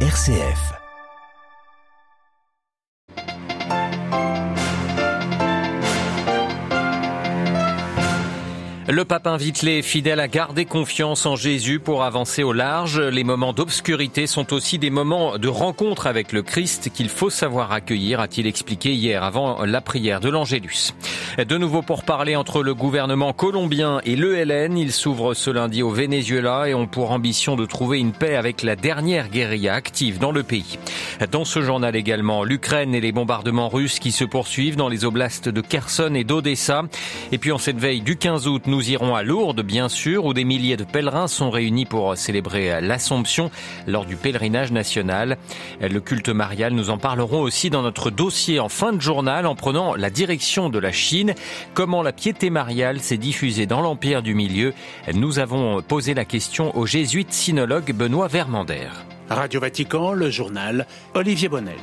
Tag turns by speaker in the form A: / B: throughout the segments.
A: RCF. Le pape invite les fidèles à garder confiance en Jésus pour avancer au large. Les moments d'obscurité sont aussi des moments de rencontre avec le Christ qu'il faut savoir accueillir, a-t-il expliqué hier avant la prière de l'Angélus. De nouveau pour parler entre le gouvernement colombien et l'ELN, il s'ouvre ce lundi au Venezuela et ont pour ambition de trouver une paix avec la dernière guérilla active dans le pays. Dans ce journal également, l'Ukraine et les bombardements russes qui se poursuivent dans les oblasts de Kherson et d'Odessa. Et puis en cette veille du 15 août, nous irons à Lourdes, bien sûr, où des milliers de pèlerins sont réunis pour célébrer l'Assomption lors du pèlerinage national. Le culte marial, nous en parlerons aussi dans notre dossier en fin de journal en prenant la direction de la Chine. Comment la piété mariale s'est diffusée dans l'Empire du Milieu? Nous avons posé la question au jésuite sinologue Benoît Vermander.
B: Radio Vatican, le journal Olivier Bonnel.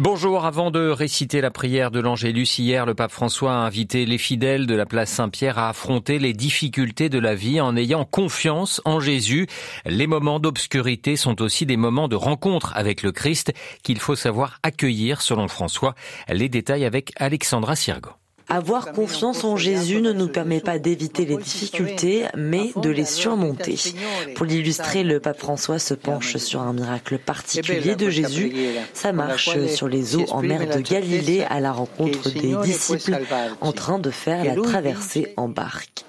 A: Bonjour, avant de réciter la prière de l'Angélus hier, le pape François a invité les fidèles de la place Saint-Pierre à affronter les difficultés de la vie en ayant confiance en Jésus. Les moments d'obscurité sont aussi des moments de rencontre avec le Christ qu'il faut savoir accueillir selon François. Les détails avec Alexandra Sirgo.
C: Avoir confiance en Jésus ne nous permet pas d'éviter les difficultés, mais de les surmonter. Pour l'illustrer, le pape François se penche sur un miracle particulier de Jésus, sa marche sur les eaux en mer de Galilée à la rencontre des disciples en train de faire la traversée en barque.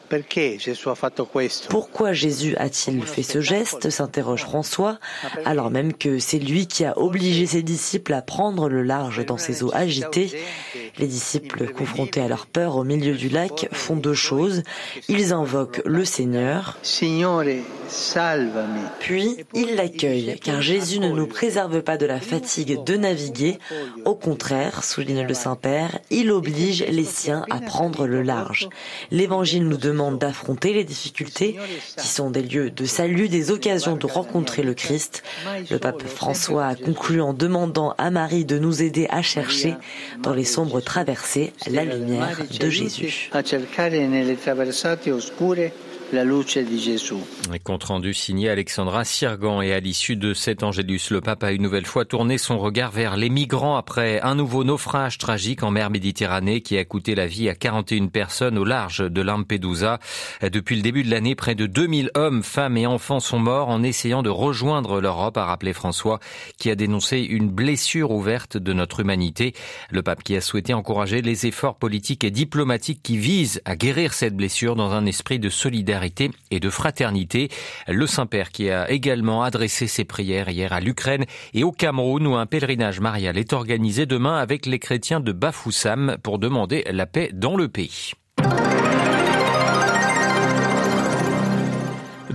C: Pourquoi Jésus a-t-il fait ce geste s'interroge François, alors même que c'est lui qui a obligé ses disciples à prendre le large dans ces eaux agitées. Les disciples, confrontés à leur peur au milieu du lac, font deux choses. Ils invoquent le Seigneur, puis ils l'accueillent, car Jésus ne nous préserve pas de la fatigue de naviguer. Au contraire, souligne le Saint-Père, il oblige les siens à prendre le large. L'Évangile nous demande d'affronter les difficultés qui sont des lieux de salut, des occasions de rencontrer le Christ. Le pape François a conclu en demandant à Marie de nous aider à chercher dans les sombres traversées la lumière de Jésus
A: la luce di Gesù. compte rendu signé Alexandra Sirgan et à l'issue de cet Angélus, le pape a une nouvelle fois tourné son regard vers les migrants après un nouveau naufrage tragique en mer Méditerranée qui a coûté la vie à 41 personnes au large de Lampedusa. Depuis le début de l'année, près de 2000 hommes, femmes et enfants sont morts en essayant de rejoindre l'Europe, a rappelé François, qui a dénoncé une blessure ouverte de notre humanité. Le pape qui a souhaité encourager les efforts politiques et diplomatiques qui visent à guérir cette blessure dans un esprit de solidarité et de fraternité. Le Saint-Père qui a également adressé ses prières hier à l'Ukraine et au Cameroun où un pèlerinage marial est organisé demain avec les chrétiens de Bafoussam pour demander la paix dans le pays.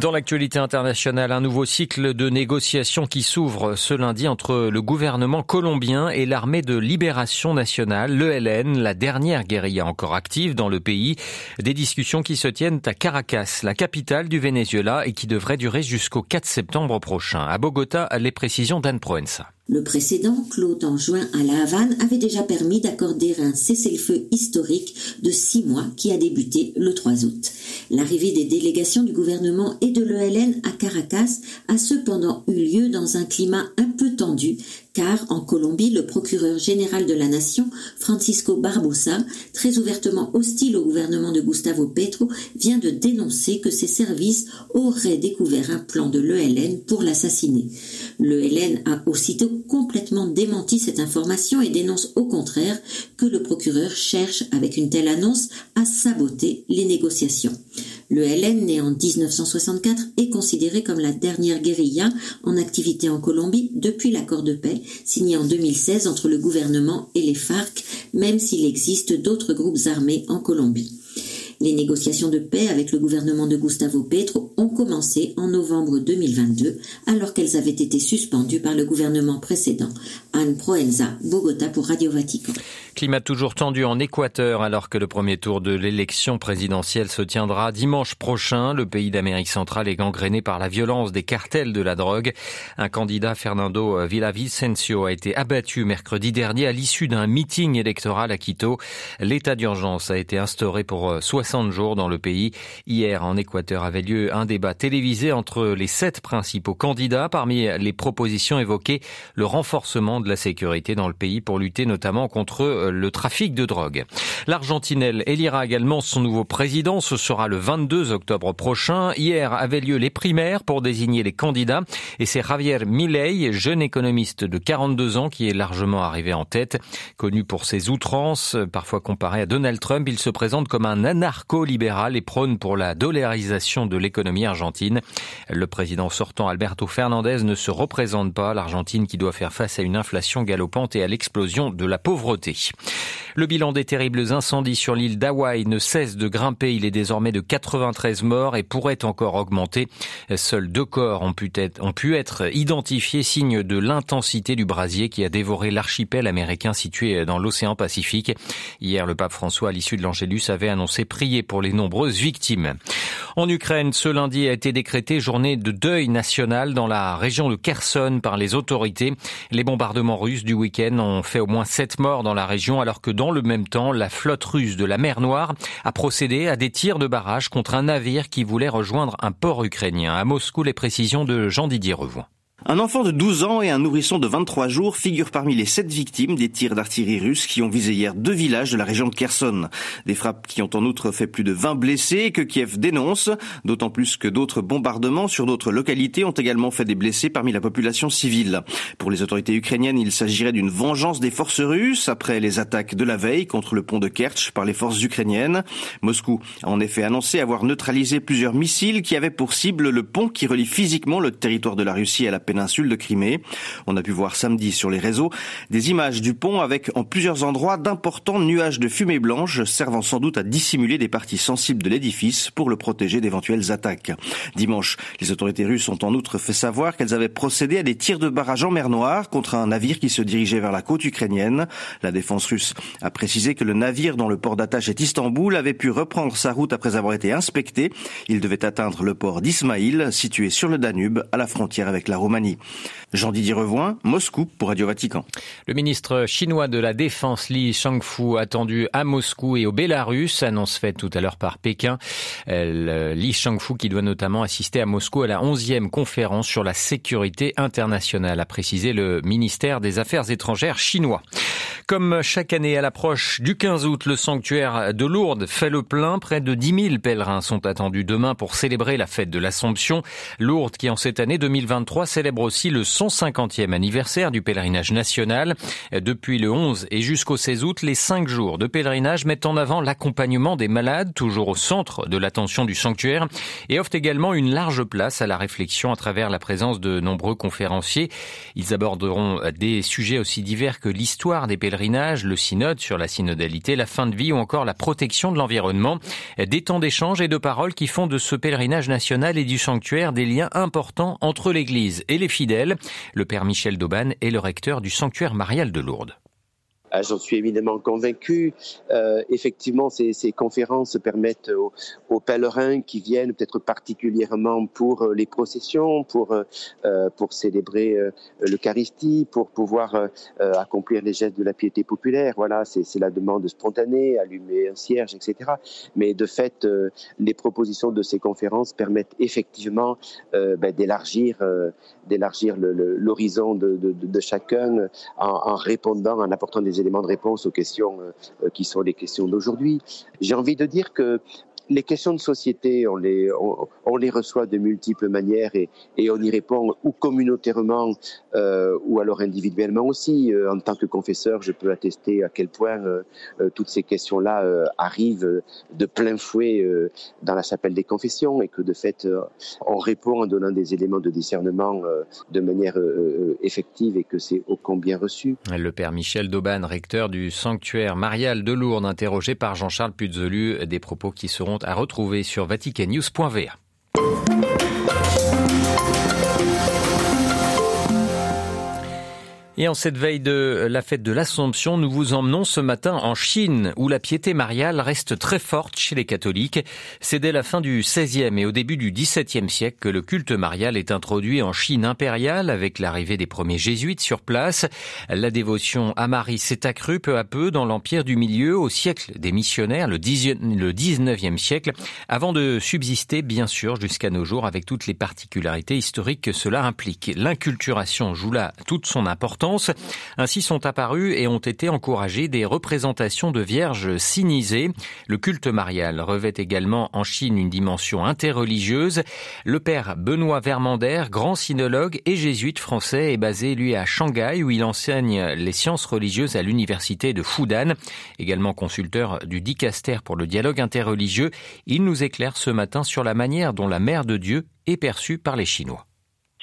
A: Dans l'actualité internationale, un nouveau cycle de négociations qui s'ouvre ce lundi entre le gouvernement colombien et l'armée de libération nationale, l'ELN, la dernière guérilla encore active dans le pays. Des discussions qui se tiennent à Caracas, la capitale du Venezuela, et qui devraient durer jusqu'au 4 septembre prochain. À Bogota, les précisions d'Anne Proenza.
D: Le précédent, Claude en juin à La Havane, avait déjà permis d'accorder un cessez-le-feu historique de six mois qui a débuté le 3 août. L'arrivée des délégations du gouvernement et de l'ELN à Caracas a cependant eu lieu dans un climat un peu tendu car en Colombie, le procureur général de la nation, Francisco Barbosa, très ouvertement hostile au gouvernement de Gustavo Petro, vient de dénoncer que ses services auraient découvert un plan de l'ELN pour l'assassiner. L'ELN a aussitôt complètement démenti cette information et dénonce au contraire que le procureur cherche avec une telle annonce à saboter les négociations. Le LN, né en 1964, est considéré comme la dernière guérilla en activité en Colombie depuis l'accord de paix signé en 2016 entre le gouvernement et les FARC, même s'il existe d'autres groupes armés en Colombie. Les négociations de paix avec le gouvernement de Gustavo Petro ont commencé en novembre 2022, alors qu'elles avaient été suspendues par le gouvernement précédent. Anne Proenza, Bogota pour Radio Vatican.
A: Climat toujours tendu en Équateur alors que le premier tour de l'élection présidentielle se tiendra dimanche prochain. Le pays d'Amérique centrale est gangréné par la violence des cartels de la drogue. Un candidat, Fernando Villavicencio, a été abattu mercredi dernier à l'issue d'un meeting électoral à Quito. L'état d'urgence a été instauré pour 60 60 jours dans le pays. Hier, en Équateur, avait lieu un débat télévisé entre les sept principaux candidats. Parmi les propositions évoquées, le renforcement de la sécurité dans le pays pour lutter notamment contre le trafic de drogue. L'Argentinelle élira également son nouveau président. Ce sera le 22 octobre prochain. Hier avaient lieu les primaires pour désigner les candidats et c'est Javier Milei, jeune économiste de 42 ans, qui est largement arrivé en tête. Connu pour ses outrances, parfois comparé à Donald Trump, il se présente comme un anarcho-libéral et prône pour la dollarisation de l'économie argentine. Le président sortant Alberto Fernandez ne se représente pas l'Argentine qui doit faire face à une inflation galopante et à l'explosion de la pauvreté. Le bilan des terribles incendies sur l'île d'Hawaï ne cesse de grimper. Il est désormais de 93 morts et pourrait encore augmenter. Seuls deux corps ont pu être, ont pu être identifiés, signe de l'intensité du brasier qui a dévoré l'archipel américain situé dans l'océan Pacifique. Hier, le pape François, à l'issue de l'Angélus, avait annoncé pour les nombreuses victimes. En Ukraine, ce lundi a été décrété journée de deuil national dans la région de Kherson par les autorités. Les bombardements russes du week-end ont fait au moins sept morts dans la région alors que dans le même temps, la flotte russe de la mer Noire a procédé à des tirs de barrage contre un navire qui voulait rejoindre un port ukrainien. À Moscou, les précisions de Jean-Didier Revoix.
E: Un enfant de 12 ans et un nourrisson de 23 jours figurent parmi les sept victimes des tirs d'artillerie russes qui ont visé hier deux villages de la région de Kherson. Des frappes qui ont en outre fait plus de 20 blessés que Kiev dénonce, d'autant plus que d'autres bombardements sur d'autres localités ont également fait des blessés parmi la population civile. Pour les autorités ukrainiennes, il s'agirait d'une vengeance des forces russes après les attaques de la veille contre le pont de Kerch par les forces ukrainiennes. Moscou a en effet annoncé avoir neutralisé plusieurs missiles qui avaient pour cible le pont qui relie physiquement le territoire de la Russie à la péninsule de Crimée. On a pu voir samedi sur les réseaux des images du pont avec en plusieurs endroits d'importants nuages de fumée blanche servant sans doute à dissimuler des parties sensibles de l'édifice pour le protéger d'éventuelles attaques. Dimanche, les autorités russes ont en outre fait savoir qu'elles avaient procédé à des tirs de barrage en mer Noire contre un navire qui se dirigeait vers la côte ukrainienne. La défense russe a précisé que le navire dont le port d'attache est Istanbul avait pu reprendre sa route après avoir été inspecté. Il devait atteindre le port d'Ismaïl, situé sur le Danube, à la frontière avec la Roumanie. Jean-Didier Revoin, Moscou pour Radio Vatican.
A: Le ministre chinois de la Défense Li Shangfu attendu à Moscou et au Bélarus, annonce faite tout à l'heure par Pékin. Li Shangfu qui doit notamment assister à Moscou à la 11e conférence sur la sécurité internationale, a précisé le ministère des Affaires étrangères chinois. Comme chaque année à l'approche du 15 août, le sanctuaire de Lourdes fait le plein. Près de 10 000 pèlerins sont attendus demain pour célébrer la fête de l'Assomption. Lourdes qui en cette année 2023 célèbre aussi le 150e anniversaire du pèlerinage national. Depuis le 11 et jusqu'au 16 août, les cinq jours de pèlerinage mettent en avant l'accompagnement des malades, toujours au centre de l'attention du sanctuaire, et offrent également une large place à la réflexion à travers la présence de nombreux conférenciers. Ils aborderont des sujets aussi divers que l'histoire des pèlerinages le synode sur la synodalité, la fin de vie ou encore la protection de l'environnement. Des temps d'échange et de paroles qui font de ce pèlerinage national et du sanctuaire des liens importants entre l'Église les fidèles. Le père Michel Dauban est le recteur du sanctuaire marial de Lourdes.
F: Ah, j'en suis évidemment convaincu. Euh, effectivement, ces, ces, conférences permettent aux, aux, pèlerins qui viennent, peut-être particulièrement pour euh, les processions, pour euh, pour célébrer euh, l'Eucharistie, pour pouvoir euh, accomplir les gestes de la piété populaire. Voilà, c'est la demande spontanée, allumer un cierge, etc. Mais de fait, les propositions de ces conférences permettent effectivement ben, d'élargir d'élargir l'horizon de, de, de, chacun en, en, répondant, en apportant des éléments de réponse aux questions euh, qui sont les questions d'aujourd'hui. J'ai envie de dire que les questions de société, on les, on, les reçoit de multiples manières et, on y répond ou communautairement euh, ou alors individuellement aussi. Euh, en tant que confesseur, je peux attester à quel point euh, toutes ces questions-là arrivent de plein fouet dans la chapelle des confessions et que de fait, on répond en donnant des éléments de discernement de manière effective et que c'est ô combien reçu.
A: Le père Michel Dauban, recteur du sanctuaire marial de Lourdes, interrogé par Jean-Charles Puzolu, des propos qui seront à retrouver sur vaticannews.va. Et en cette veille de la fête de l'Assomption, nous vous emmenons ce matin en Chine, où la piété mariale reste très forte chez les catholiques. C'est dès la fin du XVIe et au début du XVIIe siècle que le culte marial est introduit en Chine impériale avec l'arrivée des premiers jésuites sur place. La dévotion à Marie s'est accrue peu à peu dans l'Empire du Milieu au siècle des missionnaires, le XIXe siècle, avant de subsister bien sûr jusqu'à nos jours avec toutes les particularités historiques que cela implique. L'inculturation joue là toute son importance ainsi sont apparues et ont été encouragées des représentations de vierges sinisées. Le culte marial revêt également en Chine une dimension interreligieuse. Le père Benoît Vermander, grand sinologue et jésuite français, est basé lui à Shanghai où il enseigne les sciences religieuses à l'université de Fudan. Également consulteur du dicaster pour le dialogue interreligieux, il nous éclaire ce matin sur la manière dont la mère de Dieu est perçue par les Chinois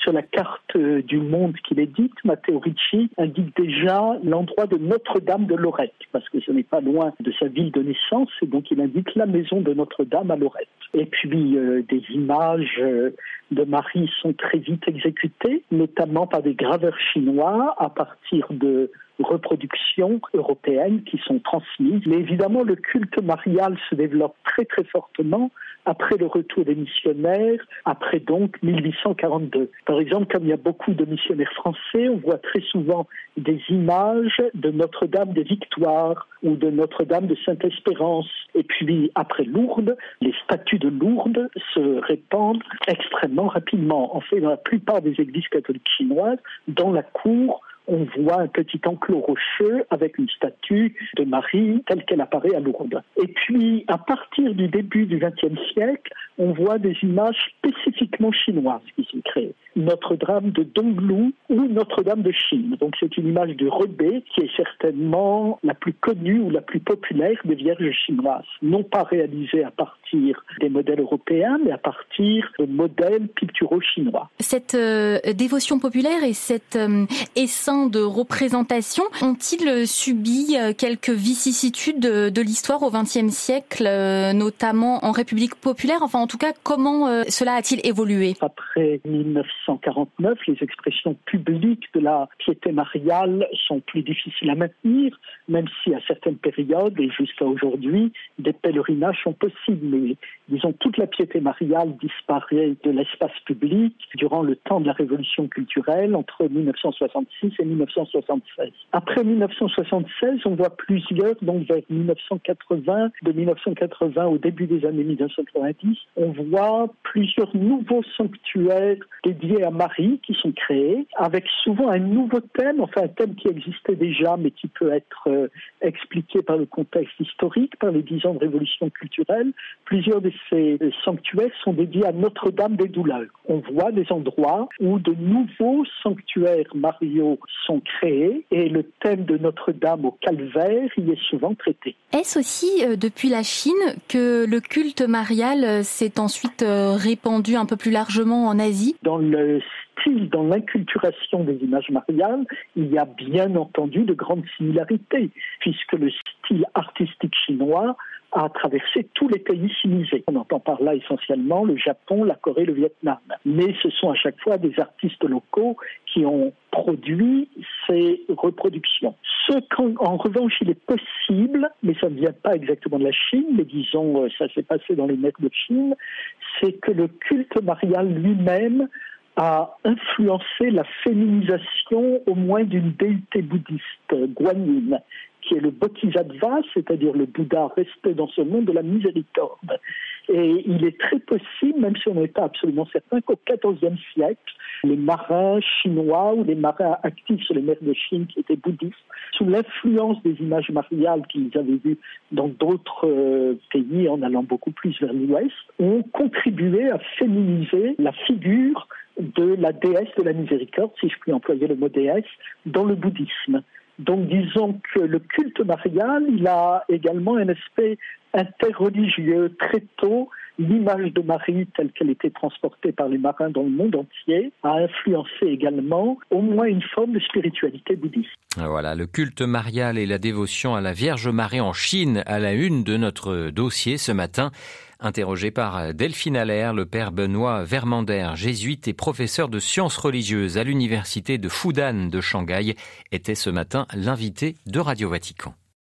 G: sur la carte du monde qu'il édite, Matteo Ricci indique déjà l'endroit de Notre-Dame de Lorette, parce que ce n'est pas loin de sa ville de naissance, et donc il indique la maison de Notre-Dame à Lorette. Et puis euh, des images euh, de Marie sont très vite exécutées, notamment par des graveurs chinois à partir de reproductions européennes qui sont transmises. Mais évidemment, le culte marial se développe très très fortement après le retour des missionnaires, après donc 1842. Par exemple, comme il y a beaucoup de missionnaires français, on voit très souvent des images de Notre-Dame des Victoires ou de Notre-Dame de Sainte-Espérance. Et puis, après Lourdes, les statues de Lourdes se répandent extrêmement rapidement. En fait, dans la plupart des églises catholiques chinoises, dans la cour, on voit un petit enclos rocheux avec une statue de Marie telle qu'elle apparaît à Lourdes. Et puis, à partir du début du XXe siècle, on voit des images spécifiquement chinoises qui sont créées. Notre-Dame de Donglu ou Notre-Dame de Chine. Donc, c'est une image de Rebé qui est certainement la plus connue ou la plus populaire des Vierges chinoises. Non pas réalisée à partir des modèles européens, mais à partir de modèles picturaux chinois.
H: Cette euh, dévotion populaire et cette euh, essence de représentation ont-ils subi euh, quelques vicissitudes de, l'histoire au XXe siècle, euh, notamment en République populaire? Enfin, en tout cas, comment euh, cela a-t-il évolué?
G: Après 1949, les expressions publiques de la piété mariale sont plus difficiles à maintenir, même si à certaines périodes et jusqu'à aujourd'hui, des pèlerinages sont possibles. Mais disons, toute la piété mariale disparaît de l'espace public durant le temps de la révolution culturelle entre 1966 et 1976. Après 1976, on voit plusieurs, donc vers 1980, de 1980 au début des années 1990, on voit plusieurs nouveaux sanctuaires dédiés à Marie qui sont créés, avec souvent un nouveau thème, enfin un thème qui existait déjà, mais qui peut être euh, expliqué par le contexte historique, par les dix ans de révolution culturelle. Plusieurs de ces sanctuaires sont dédiés à Notre-Dame des douleurs. On voit des endroits où de nouveaux sanctuaires Mario sont créés et le thème de Notre-Dame au calvaire y est souvent traité.
H: Est-ce aussi euh, depuis la Chine que le culte marial euh, s'est ensuite euh, répandu un peu plus largement en Asie?
G: Dans le style, dans l'inculturation des images mariales, il y a bien entendu de grandes similarités, puisque le style artistique chinois a traversé tous les pays civilisés. On entend par là essentiellement le Japon, la Corée, le Vietnam. Mais ce sont à chaque fois des artistes locaux qui ont produit ces reproductions. Ce qu'en revanche il est possible, mais ça ne vient pas exactement de la Chine, mais disons euh, ça s'est passé dans les maîtres de Chine, c'est que le culte marial lui-même a influencé la féminisation au moins d'une déité bouddhiste, Guanyin, qui est le Bodhisattva, c'est-à-dire le Bouddha resté dans ce monde de la miséricorde. Et il est très possible, même si on n'est pas absolument certain, qu'au XIVe siècle, les marins chinois ou les marins actifs sur les mers de Chine qui étaient bouddhistes, sous l'influence des images mariales qu'ils avaient vues dans d'autres euh, pays en allant beaucoup plus vers l'ouest, ont contribué à féminiser la figure de la déesse de la miséricorde, si je puis employer le mot déesse, dans le bouddhisme. Donc disons que le culte marial, il a également un aspect interreligieux. Très tôt, l'image de Marie telle qu'elle était transportée par les marins dans le monde entier a influencé également au moins une forme de spiritualité bouddhiste.
A: Voilà, le culte marial et la dévotion à la Vierge Marie en Chine à la une de notre dossier ce matin. Interrogé par Delphine Allaire, le père Benoît Vermander, jésuite et professeur de sciences religieuses à l'université de Fudan de Shanghai, était ce matin l'invité de Radio Vatican.